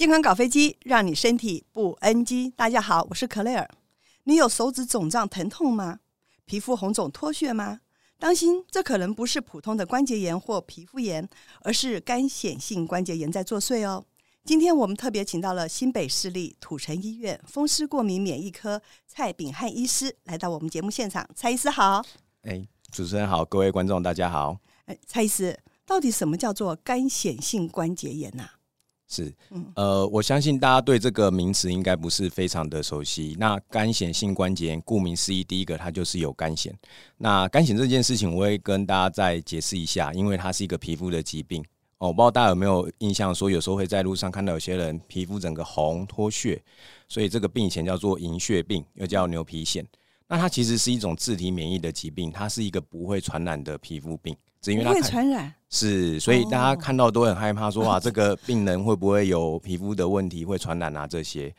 健康搞飞机，让你身体不 NG。大家好，我是克莱尔。你有手指肿胀疼痛吗？皮肤红肿脱屑吗？当心，这可能不是普通的关节炎或皮肤炎，而是干显性关节炎在作祟哦。今天我们特别请到了新北市立土城医院风湿过敏免疫科蔡炳汉医师来到我们节目现场。蔡医师好。哎，主持人好，各位观众大家好。哎，蔡医师，到底什么叫做干显性关节炎呢、啊？是，呃，我相信大家对这个名词应该不是非常的熟悉。那干癬性关节炎，顾名思义，第一个它就是有干癬。那干癬这件事情，我会跟大家再解释一下，因为它是一个皮肤的疾病哦。我不知道大家有没有印象，说有时候会在路上看到有些人皮肤整个红脱屑，所以这个病以前叫做银屑病，又叫牛皮癣。那它其实是一种自体免疫的疾病，它是一个不会传染的皮肤病。只因为它会传染，是，所以大家看到都很害怕说，说啊，这个病人会不会有皮肤的问题，会传染啊这些。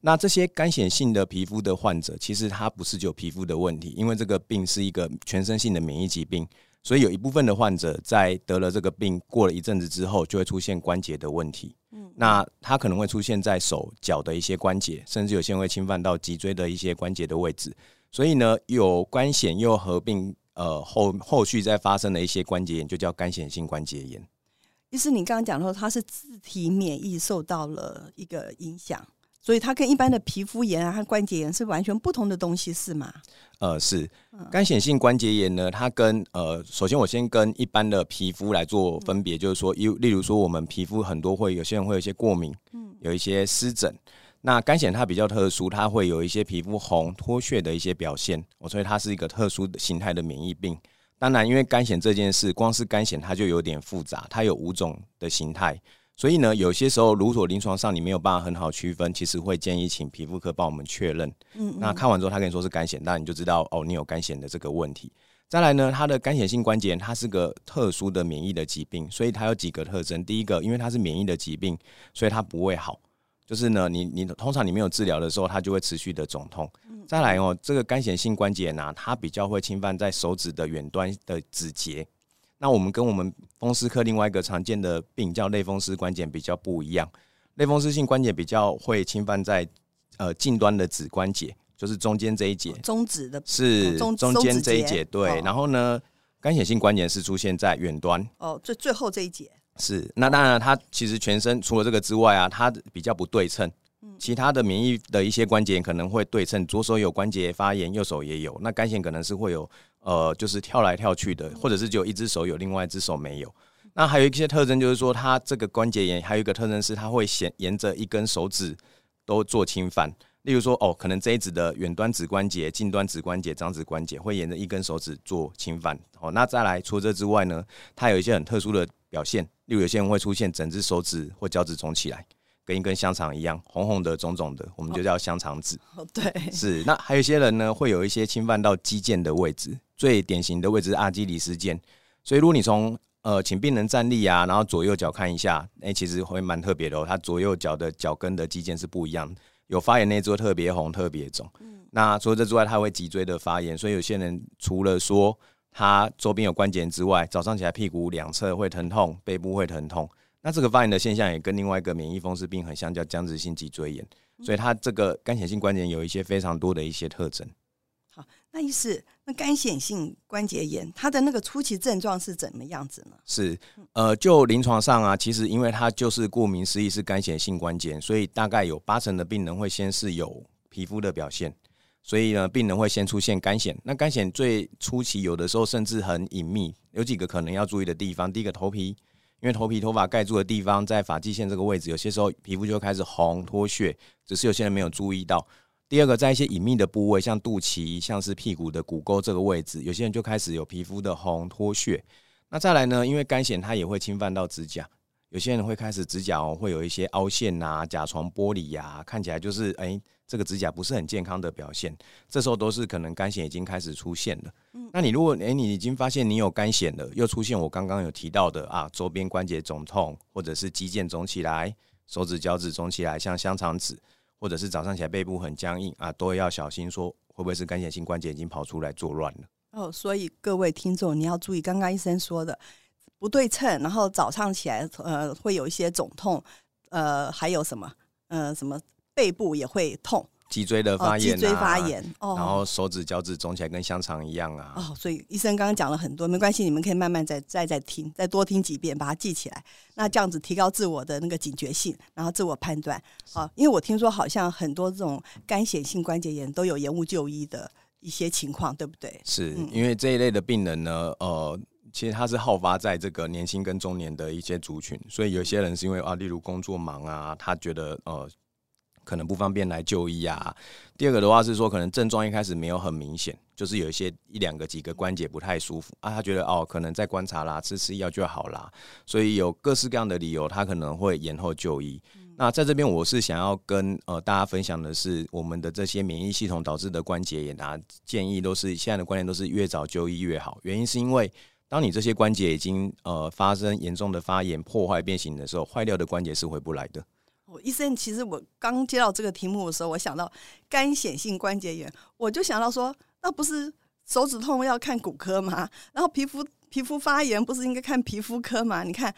那这些干癣性的皮肤的患者，其实他不是只有皮肤的问题，因为这个病是一个全身性的免疫疾病，所以有一部分的患者在得了这个病过了一阵子之后，就会出现关节的问题。嗯，那他可能会出现在手脚的一些关节，甚至有些人会侵犯到脊椎的一些关节的位置。所以呢，有干癬又合并。呃，后后续再发生的一些关节炎就叫干显性关节炎。意思你刚刚讲说，它是自体免疫受到了一个影响，所以它跟一般的皮肤炎啊和关节炎是完全不同的东西，是吗？呃，是。干显性关节炎呢，它跟呃，首先我先跟一般的皮肤来做分别，就是说，例例如说，我们皮肤很多会有些人会有一些过敏，嗯，有一些湿疹。那肝癣它比较特殊，它会有一些皮肤红脱屑的一些表现，所以它是一个特殊的形态的免疫病。当然，因为干癣这件事，光是干癣它就有点复杂，它有五种的形态，所以呢，有些时候如果临床上你没有办法很好区分，其实会建议请皮肤科帮我们确认。嗯，嗯，那看完之后，他跟你说是干癣，那你就知道哦，你有干癣的这个问题。再来呢，它的肝显性关节炎，它是个特殊的免疫的疾病，所以它有几个特征。第一个，因为它是免疫的疾病，所以它不会好。就是呢，你你通常你没有治疗的时候，它就会持续的肿痛。再来哦，这个干显性关节炎啊，它比较会侵犯在手指的远端的指节。那我们跟我们风湿科另外一个常见的病叫类风湿关节比较不一样。类风湿性关节比较会侵犯在呃近端的指关节，就是中间这一节。中指的是中间这一节，对。然后呢，干显性关节是出现在远端。哦，最最后这一节。是，那当然，它其实全身除了这个之外啊，它比较不对称。其他的免疫的一些关节炎可能会对称，左手有关节发炎，右手也有。那肝腺可能是会有，呃，就是跳来跳去的，或者是只有一只手有，另外一只手没有。那还有一些特征，就是说它这个关节炎还有一个特征是，它会沿沿着一根手指都做侵犯。例如说，哦，可能这一指的远端指关节、近端指关节、掌指关节会沿着一根手指做侵犯。哦，那再来除这之外呢，它有一些很特殊的表现，例如有些人会出现整只手指或脚趾肿起来，跟一根香肠一样，红红的、肿肿的，我们就叫香肠指。哦，对，是。那还有一些人呢，会有一些侵犯到肌腱的位置，最典型的位置是阿基里斯腱。所以如果你从呃，请病人站立啊，然后左右脚看一下，哎、欸，其实会蛮特别的哦，他左右脚的脚跟的肌腱是不一样的。有发炎那只特别红，特别肿。那除了这之外，他会脊椎的发炎，所以有些人除了说他周边有关节之外，早上起来屁股两侧会疼痛，背部会疼痛。那这个发炎的现象也跟另外一个免疫风湿病很像，叫僵直性脊椎炎。所以它这个干显性关节炎有一些非常多的一些特征。好，那意思，那干显性关节炎它的那个初期症状是怎么样子呢？是，呃，就临床上啊，其实因为它就是顾名思义是干显性关节，所以大概有八成的病人会先是有皮肤的表现，所以呢，病人会先出现肝癣。那肝癣最初期有的时候甚至很隐秘，有几个可能要注意的地方。第一个，头皮，因为头皮头发盖住的地方在发际线这个位置，有些时候皮肤就开始红脱屑，只是有些人没有注意到。第二个，在一些隐秘的部位，像肚脐、像是屁股的骨沟这个位置，有些人就开始有皮肤的红脱屑。那再来呢？因为干癣它也会侵犯到指甲，有些人会开始指甲哦会有一些凹陷啊、甲床玻璃呀，看起来就是哎、欸、这个指甲不是很健康的表现。这时候都是可能干癣已经开始出现了。那你如果哎、欸、你已经发现你有干癣了，又出现我刚刚有提到的啊周边关节肿痛，或者是肌腱肿起来、手指脚趾肿起来，像香肠指。或者是早上起来背部很僵硬啊，都要小心，说会不会是干癬性关节已经跑出来作乱了？哦，所以各位听众你要注意，刚刚医生说的不对称，然后早上起来呃会有一些肿痛，呃，还有什么？呃，什么背部也会痛。脊椎的发炎、啊，脊椎发炎，哦，然后手指、脚趾肿起来跟香肠一样啊。哦，所以医生刚刚讲了很多，没关系，你们可以慢慢再再再听，再多听几遍，把它记起来。那这样子提高自我的那个警觉性，然后自我判断。啊，因为我听说好像很多这种干显性关节炎都有延误就医的一些情况，对不对？是、嗯、因为这一类的病人呢，呃，其实它是好发在这个年轻跟中年的一些族群，所以有些人是因为啊，例如工作忙啊，他觉得呃。可能不方便来就医啊。第二个的话是说，可能症状一开始没有很明显，就是有一些一两个几个关节不太舒服啊，他觉得哦，可能在观察啦，吃吃药就好啦，所以有各式各样的理由，他可能会延后就医。嗯、那在这边，我是想要跟呃大家分享的是，我们的这些免疫系统导致的关节炎啊，建议都是现在的观念都是越早就医越好。原因是因为，当你这些关节已经呃发生严重的发炎、破坏、变形的时候，坏掉的关节是回不来的。我医生，其实我刚接到这个题目的时候，我想到干显性关节炎，我就想到说，那不是手指痛要看骨科吗？然后皮肤皮肤发炎不是应该看皮肤科吗？你看。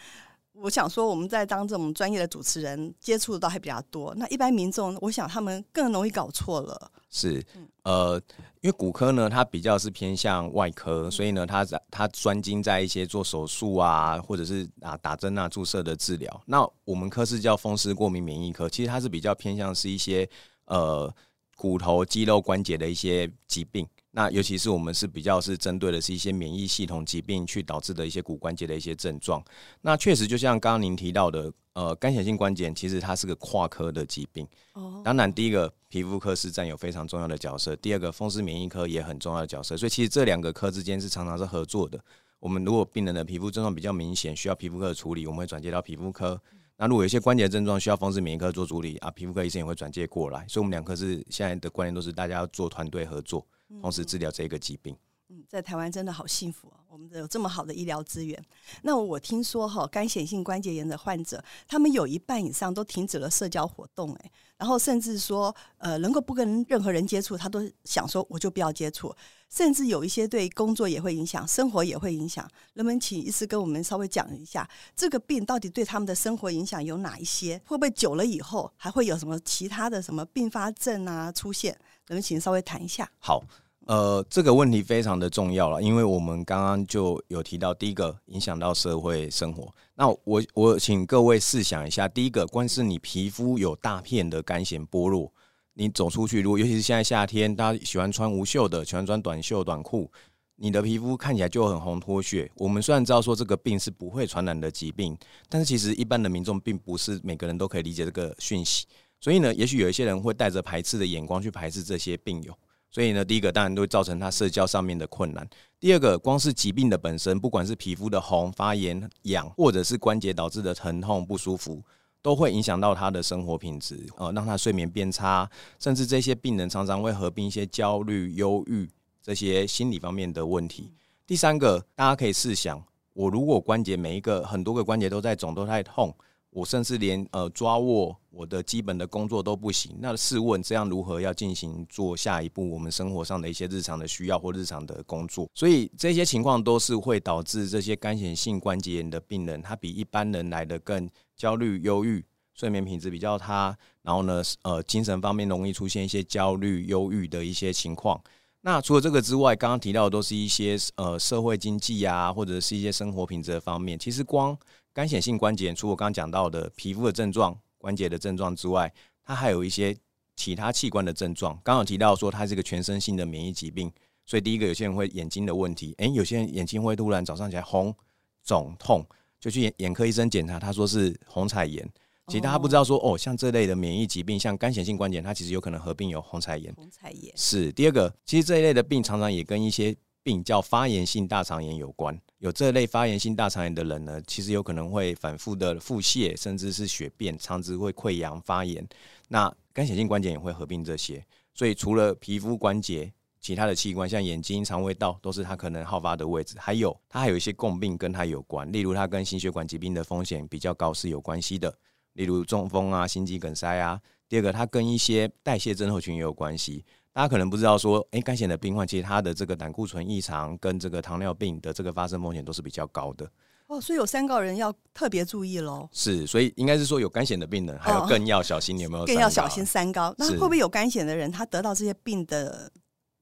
我想说，我们在当这种专业的主持人，接触的倒还比较多。那一般民众，我想他们更容易搞错了。是，呃，因为骨科呢，它比较是偏向外科，所以呢，它它专精在一些做手术啊，或者是啊打针啊注射的治疗。那我们科是叫风湿过敏免疫科，其实它是比较偏向是一些呃骨头、肌肉、关节的一些疾病。那尤其是我们是比较是针对的是一些免疫系统疾病去导致的一些骨关节的一些症状。那确实就像刚刚您提到的，呃，干显性关节炎其实它是个跨科的疾病。哦。当然，第一个皮肤科是占有非常重要的角色，第二个风湿免疫科也很重要的角色。所以其实这两个科之间是常常是合作的。我们如果病人的皮肤症状比较明显，需要皮肤科的处理，我们会转接到皮肤科。那如果有一些关节症状需要风湿免疫科做处理啊，皮肤科医生也会转接过来。所以，我们两科是现在的观念都是大家要做团队合作。同时治疗这个疾病。嗯，在台湾真的好幸福哦，我们有这么好的医疗资源。那我听说哈，干癬性关节炎的患者，他们有一半以上都停止了社交活动，哎，然后甚至说，呃，能够不跟任何人接触，他都想说我就不要接触。甚至有一些对工作也会影响，生活也会影响。能不能请医师跟我们稍微讲一下，这个病到底对他们的生活影响有哪一些？会不会久了以后还会有什么其他的什么并发症啊出现？能不能请稍微谈一下？好。呃，这个问题非常的重要了，因为我们刚刚就有提到，第一个影响到社会生活。那我我请各位试想一下，第一个，光是你皮肤有大片的干癣剥落，你走出去，如果尤其是现在夏天，大家喜欢穿无袖的，喜欢穿短袖短裤，你的皮肤看起来就很红脱屑。我们虽然知道说这个病是不会传染的疾病，但是其实一般的民众并不是每个人都可以理解这个讯息，所以呢，也许有一些人会带着排斥的眼光去排斥这些病友。所以呢，第一个当然都会造成他社交上面的困难。第二个，光是疾病的本身，不管是皮肤的红、发炎、痒，或者是关节导致的疼痛不舒服，都会影响到他的生活品质，呃，让他睡眠变差，甚至这些病人常常会合并一些焦虑、忧郁这些心理方面的问题。第三个，大家可以试想，我如果关节每一个很多个关节都在肿、都在痛。我甚至连呃抓握我的基本的工作都不行，那试问这样如何要进行做下一步我们生活上的一些日常的需要或日常的工作？所以这些情况都是会导致这些干癬性关节炎的病人，他比一般人来得更焦虑、忧郁，睡眠品质比较差，然后呢，呃，精神方面容易出现一些焦虑、忧郁的一些情况。那除了这个之外，刚刚提到的都是一些呃社会经济啊，或者是一些生活品质的方面，其实光。干癬性关节炎，除我刚刚讲到的皮肤的症状、关节的症状之外，它还有一些其他器官的症状。刚刚提到说它是一个全身性的免疫疾病，所以第一个有些人会眼睛的问题，诶，有些人眼睛会突然早上起来红、肿、痛，就去眼眼科医生检查，他说是红彩炎。其实大家不知道说哦，像这类的免疫疾病，像干癬性关节，它其实有可能合并有红彩炎。红彩炎是第二个，其实这一类的病常常也跟一些。病叫发炎性大肠炎有关，有这类发炎性大肠炎的人呢，其实有可能会反复的腹泻，甚至是血便，肠子会溃疡发炎。那干显性关节也会合并这些，所以除了皮肤关节，其他的器官像眼睛、肠胃道都是它可能好发的位置。还有它还有一些共病跟它有关，例如它跟心血管疾病的风险比较高是有关系的，例如中风啊、心肌梗塞啊。第二个，它跟一些代谢症候群也有关系。大家可能不知道，说，诶，干癬的病患，其实他的这个胆固醇异常跟这个糖尿病的这个发生风险都是比较高的。哦，所以有三高人要特别注意喽。是，所以应该是说有肝癬的病人，还有更要小心有没有？更要小心三高。那会不会有肝癬的人，他得到这些病的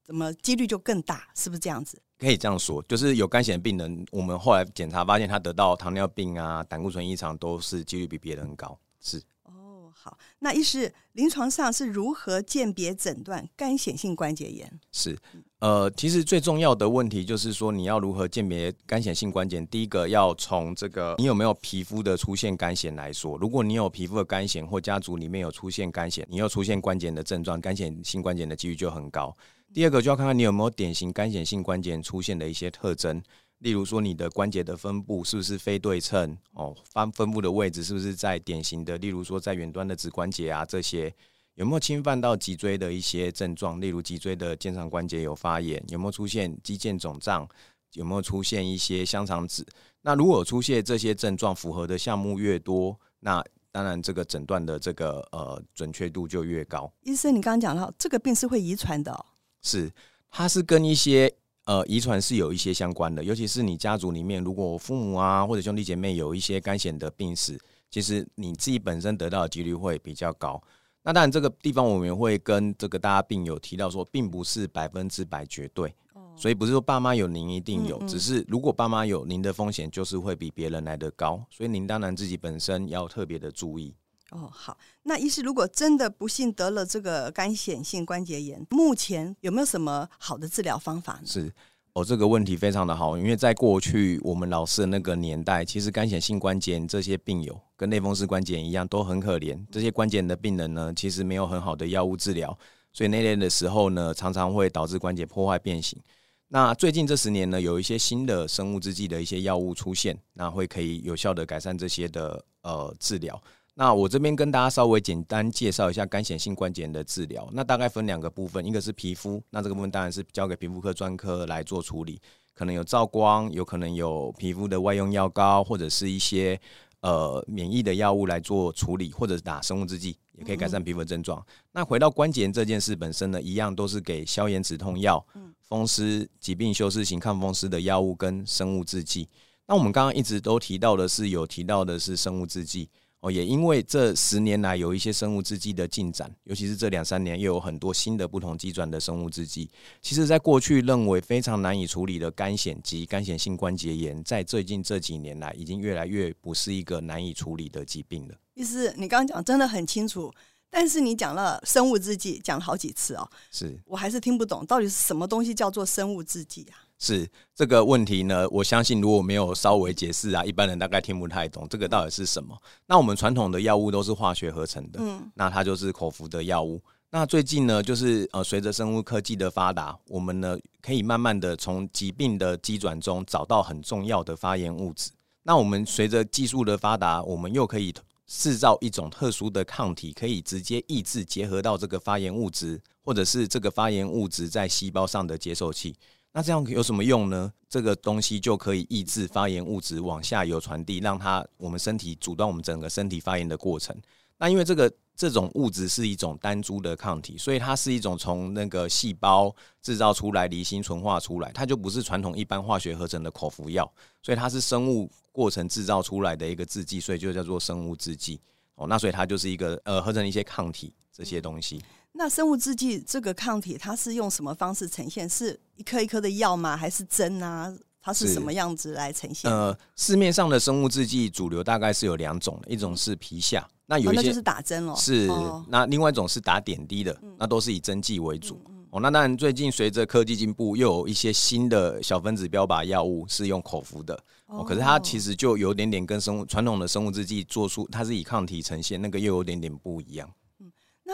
怎么几率就更大？是不是这样子？可以这样说，就是有肝癬的病人，我们后来检查发现他得到糖尿病啊、胆固醇异常，都是几率比别人高。是。哦好，那医师临床上是如何鉴别诊断干显性关节炎？是，呃，其实最重要的问题就是说，你要如何鉴别干显性关节炎？第一个要从这个你有没有皮肤的出现干显来说。如果你有皮肤的干显，或家族里面有出现干显，你又出现关节炎的症状，干显性关节炎的几率就很高。第二个就要看看你有没有典型干显性关节炎出现的一些特征。例如说，你的关节的分布是不是非对称？哦，分分布的位置是不是在典型的？例如说，在远端的指关节啊，这些有没有侵犯到脊椎的一些症状？例如脊椎的肩上关节有发炎，有没有出现肌腱肿胀？有没有出现一些香肠指？那如果出现这些症状，符合的项目越多，那当然这个诊断的这个呃准确度就越高。医生，你刚刚讲到这个病是会遗传的哦？是，它是跟一些。呃，遗传是有一些相关的，尤其是你家族里面，如果父母啊或者兄弟姐妹有一些干癬的病史，其实你自己本身得到的几率会比较高。那当然，这个地方我们也会跟这个大家病友提到说，并不是百分之百绝对，所以不是说爸妈有您一定有，只是如果爸妈有，您的风险就是会比别人来得高，所以您当然自己本身要特别的注意。哦，好，那医师如果真的不幸得了这个干显性关节炎，目前有没有什么好的治疗方法呢？是哦，这个问题非常的好，因为在过去我们老师的那个年代，其实干显性关节炎这些病友跟类风湿关节炎一样都很可怜。这些关节的病人呢，其实没有很好的药物治疗，所以那类的时候呢，常常会导致关节破坏变形。那最近这十年呢，有一些新的生物制剂的一些药物出现，那会可以有效的改善这些的呃治疗。那我这边跟大家稍微简单介绍一下干显性关节炎的治疗。那大概分两个部分，一个是皮肤，那这个部分当然是交给皮肤科专科来做处理，可能有照光，有可能有皮肤的外用药膏，或者是一些呃免疫的药物来做处理，或者是打生物制剂，也可以改善皮肤的症状。嗯、那回到关节炎这件事本身呢，一样都是给消炎止痛药、风湿疾病修饰型抗风湿的药物跟生物制剂。那我们刚刚一直都提到的是有提到的是生物制剂。哦，也因为这十年来有一些生物制剂的进展，尤其是这两三年又有很多新的不同机转的生物制剂。其实，在过去认为非常难以处理的干癬及干癬性关节炎，在最近这几年来，已经越来越不是一个难以处理的疾病了。意思你刚刚讲真的很清楚，但是你讲了生物制剂，讲了好几次哦，是我还是听不懂到底是什么东西叫做生物制剂啊？是这个问题呢？我相信如果没有稍微解释啊，一般人大概听不太懂这个到底是什么。那我们传统的药物都是化学合成的，嗯，那它就是口服的药物。那最近呢，就是呃，随着生物科技的发达，我们呢可以慢慢的从疾病的机转中找到很重要的发炎物质。那我们随着技术的发达，我们又可以制造一种特殊的抗体，可以直接抑制结合到这个发炎物质，或者是这个发炎物质在细胞上的接受器。那这样有什么用呢？这个东西就可以抑制发炎物质往下游传递，让它我们身体阻断我们整个身体发炎的过程。那因为这个这种物质是一种单株的抗体，所以它是一种从那个细胞制造出来、离心纯化出来，它就不是传统一般化学合成的口服药，所以它是生物过程制造出来的一个制剂，所以就叫做生物制剂。哦，那所以它就是一个呃合成一些抗体这些东西。那生物制剂这个抗体，它是用什么方式呈现？是一颗一颗的药吗？还是针啊？它是什么样子来呈现？呃，市面上的生物制剂主流大概是有两种，一种是皮下，那有一些、就是打针哦。是，哦、那另外一种是打点滴的，嗯、那都是以针剂为主。嗯嗯、哦，那当然最近随着科技进步，又有一些新的小分子标靶药物是用口服的。哦，可是它其实就有点点跟生物传统的生物制剂做出，它是以抗体呈现，那个又有点点不一样。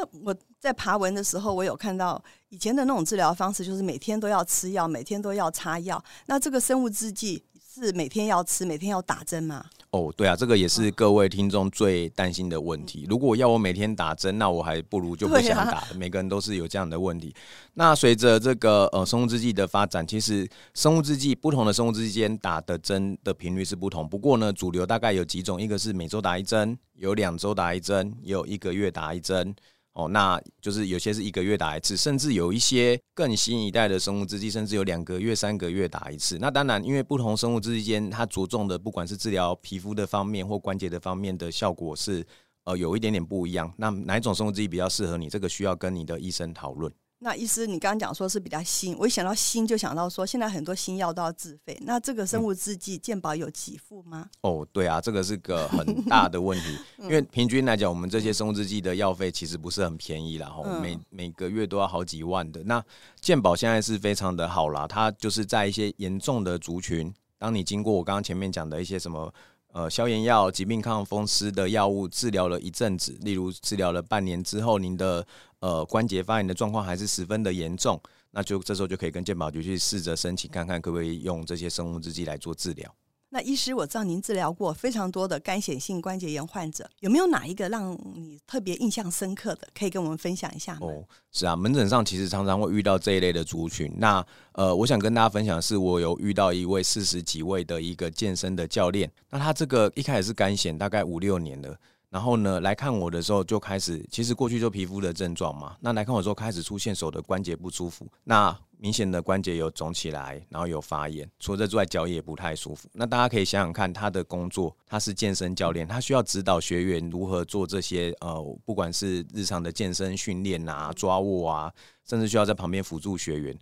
那我在爬文的时候，我有看到以前的那种治疗方式，就是每天都要吃药，每天都要擦药。那这个生物制剂是每天要吃，每天要打针吗？哦，对啊，这个也是各位听众最担心的问题。如果要我每天打针，那我还不如就不想打。啊、每个人都是有这样的问题。那随着这个呃生物制剂的发展，其实生物制剂不同的生物制剂间打的针的频率是不同。不过呢，主流大概有几种，一个是每周打一针，有两周打一针，也有一个月打一针。哦，那就是有些是一个月打一次，甚至有一些更新一代的生物制剂，甚至有两个月、三个月打一次。那当然，因为不同生物制剂间，它着重的不管是治疗皮肤的方面或关节的方面的效果是呃有一点点不一样。那哪一种生物制剂比较适合你？这个需要跟你的医生讨论。那医师，你刚刚讲说是比较新，我一想到新就想到说，现在很多新药都要自费。那这个生物制剂健保有给付吗？哦，对啊，这个是个很大的问题，因为平均来讲，我们这些生物制剂的药费其实不是很便宜啦，吼，每每个月都要好几万的。那健保现在是非常的好啦，它就是在一些严重的族群，当你经过我刚刚前面讲的一些什么。呃，消炎药、疾病抗风湿的药物治疗了一阵子，例如治疗了半年之后，您的呃关节发炎的状况还是十分的严重，那就这时候就可以跟健保局去试着申请，看看可不可以用这些生物制剂来做治疗。那医师，我知道您治疗过非常多的干显性关节炎患者，有没有哪一个让你特别印象深刻的，可以跟我们分享一下吗？哦，是啊，门诊上其实常常会遇到这一类的族群。那呃，我想跟大家分享的是，我有遇到一位四十几位的一个健身的教练，那他这个一开始是干显，大概五六年了。然后呢，来看我的时候就开始，其实过去就皮肤的症状嘛。那来看我的时候开始出现手的关节不舒服，那明显的关节有肿起来，然后有发炎。除了这之外，脚也不太舒服。那大家可以想想看，他的工作，他是健身教练，他需要指导学员如何做这些呃，不管是日常的健身训练啊、抓握啊，甚至需要在旁边辅助学员。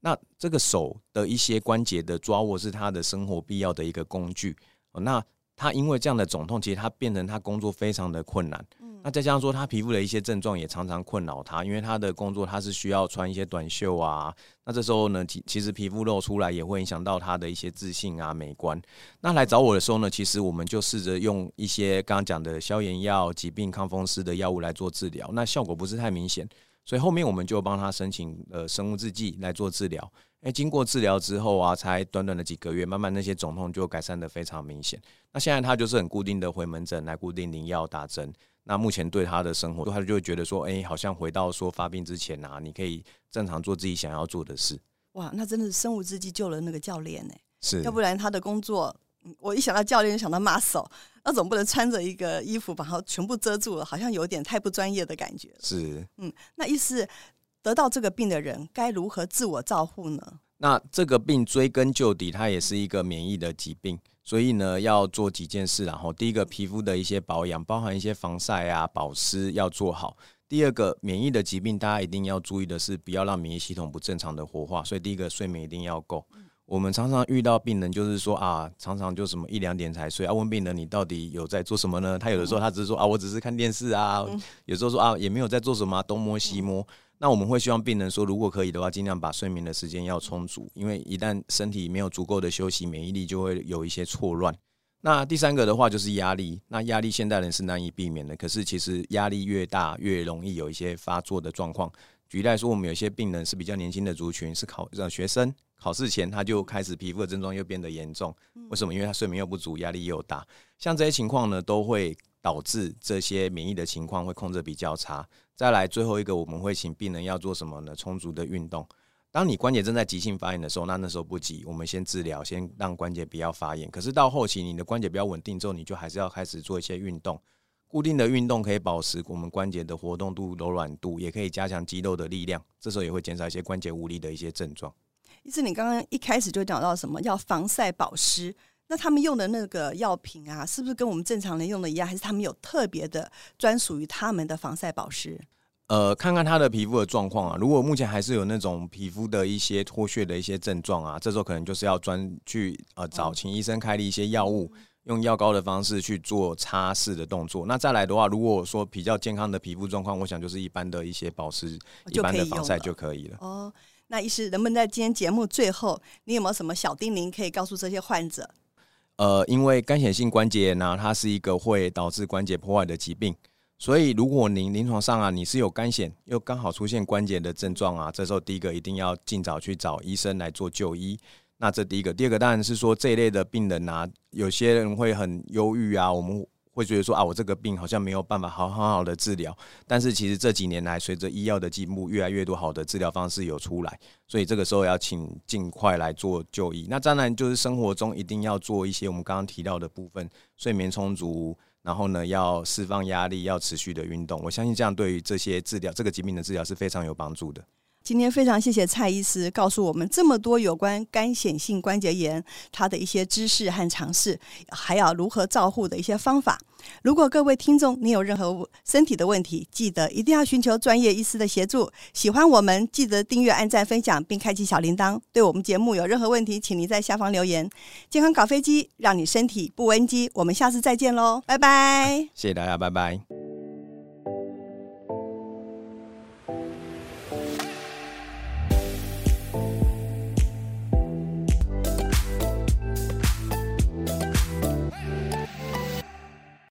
那这个手的一些关节的抓握是他的生活必要的一个工具。那他因为这样的肿痛，其实他变成他工作非常的困难。嗯，那再加上说他皮肤的一些症状也常常困扰他，因为他的工作他是需要穿一些短袖啊。那这时候呢，其其实皮肤露出来也会影响到他的一些自信啊、美观。那来找我的时候呢，其实我们就试着用一些刚刚讲的消炎药、疾病抗风湿的药物来做治疗，那效果不是太明显，所以后面我们就帮他申请呃生物制剂来做治疗。诶，经过治疗之后啊，才短短的几个月，慢慢那些肿痛就改善的非常明显。那现在他就是很固定的回门诊来固定领药打针。那目前对他的生活，他就会觉得说，哎，好像回到说发病之前啊，你可以正常做自己想要做的事。哇，那真的是生物制剂救了那个教练呢。是，要不然他的工作，我一想到教练就想到 muscle，那总不能穿着一个衣服把它全部遮住了，好像有点太不专业的感觉。是，嗯，那意思。得到这个病的人该如何自我照护呢？那这个病追根究底，它也是一个免疫的疾病，所以呢，要做几件事。然后，第一个，皮肤的一些保养，包含一些防晒啊、保湿要做好。第二个，免疫的疾病，大家一定要注意的是，不要让免疫系统不正常的活化。所以，第一个，睡眠一定要够。我们常常遇到病人，就是说啊，常常就什么一两点才睡。啊，问病人你到底有在做什么呢？他有的时候他只是说啊，我只是看电视啊。有时候说啊，也没有在做什么，东摸西摸。那我们会希望病人说，如果可以的话，尽量把睡眠的时间要充足，因为一旦身体没有足够的休息，免疫力就会有一些错乱。那第三个的话就是压力，那压力现代人是难以避免的，可是其实压力越大，越容易有一些发作的状况。举例来说，我们有些病人是比较年轻的族群，是考呃学生，考试前他就开始皮肤的症状又变得严重，为什么？因为他睡眠又不足，压力又大，像这些情况呢，都会导致这些免疫的情况会控制比较差。再来最后一个，我们会请病人要做什么呢？充足的运动。当你关节正在急性发炎的时候，那那时候不急，我们先治疗，先让关节不要发炎。可是到后期，你的关节比较稳定之后，你就还是要开始做一些运动。固定的运动可以保持我们关节的活动度、柔软度，也可以加强肌肉的力量。这时候也会减少一些关节无力的一些症状。意思你刚刚一开始就讲到什么？要防晒保湿。那他们用的那个药品啊，是不是跟我们正常人用的一样？还是他们有特别的专属于他们的防晒保湿？呃，看看他的皮肤的状况啊。如果目前还是有那种皮肤的一些脱屑的一些症状啊，这时候可能就是要专去呃找请医生开的一些药物，嗯、用药膏的方式去做擦拭的动作。那再来的话，如果说比较健康的皮肤状况，我想就是一般的一些保湿、一般的防晒就可以了。哦，那医师，能不能在今天节目最后，你有没有什么小叮咛可以告诉这些患者？呃，因为干显性关节炎呢，它是一个会导致关节破坏的疾病，所以如果您临床上啊，你是有干癣，又刚好出现关节的症状啊，这时候第一个一定要尽早去找医生来做就医。那这第一个，第二个当然是说这一类的病人啊，有些人会很忧郁啊，我们。会觉得说啊，我这个病好像没有办法好好好的治疗，但是其实这几年来，随着医药的进步，越来越多好的治疗方式有出来，所以这个时候要请尽快来做就医。那当然就是生活中一定要做一些我们刚刚提到的部分，睡眠充足，然后呢，要释放压力，要持续的运动。我相信这样对于这些治疗这个疾病的治疗是非常有帮助的。今天非常谢谢蔡医师告诉我们这么多有关干癬性关节炎它的一些知识和常识，还要如何照护的一些方法。如果各位听众你有任何身体的问题，记得一定要寻求专业医师的协助。喜欢我们，记得订阅、按赞、分享，并开启小铃铛。对我们节目有任何问题，请您在下方留言。健康搞飞机，让你身体不危机。我们下次再见喽，拜拜！谢谢大家，拜拜。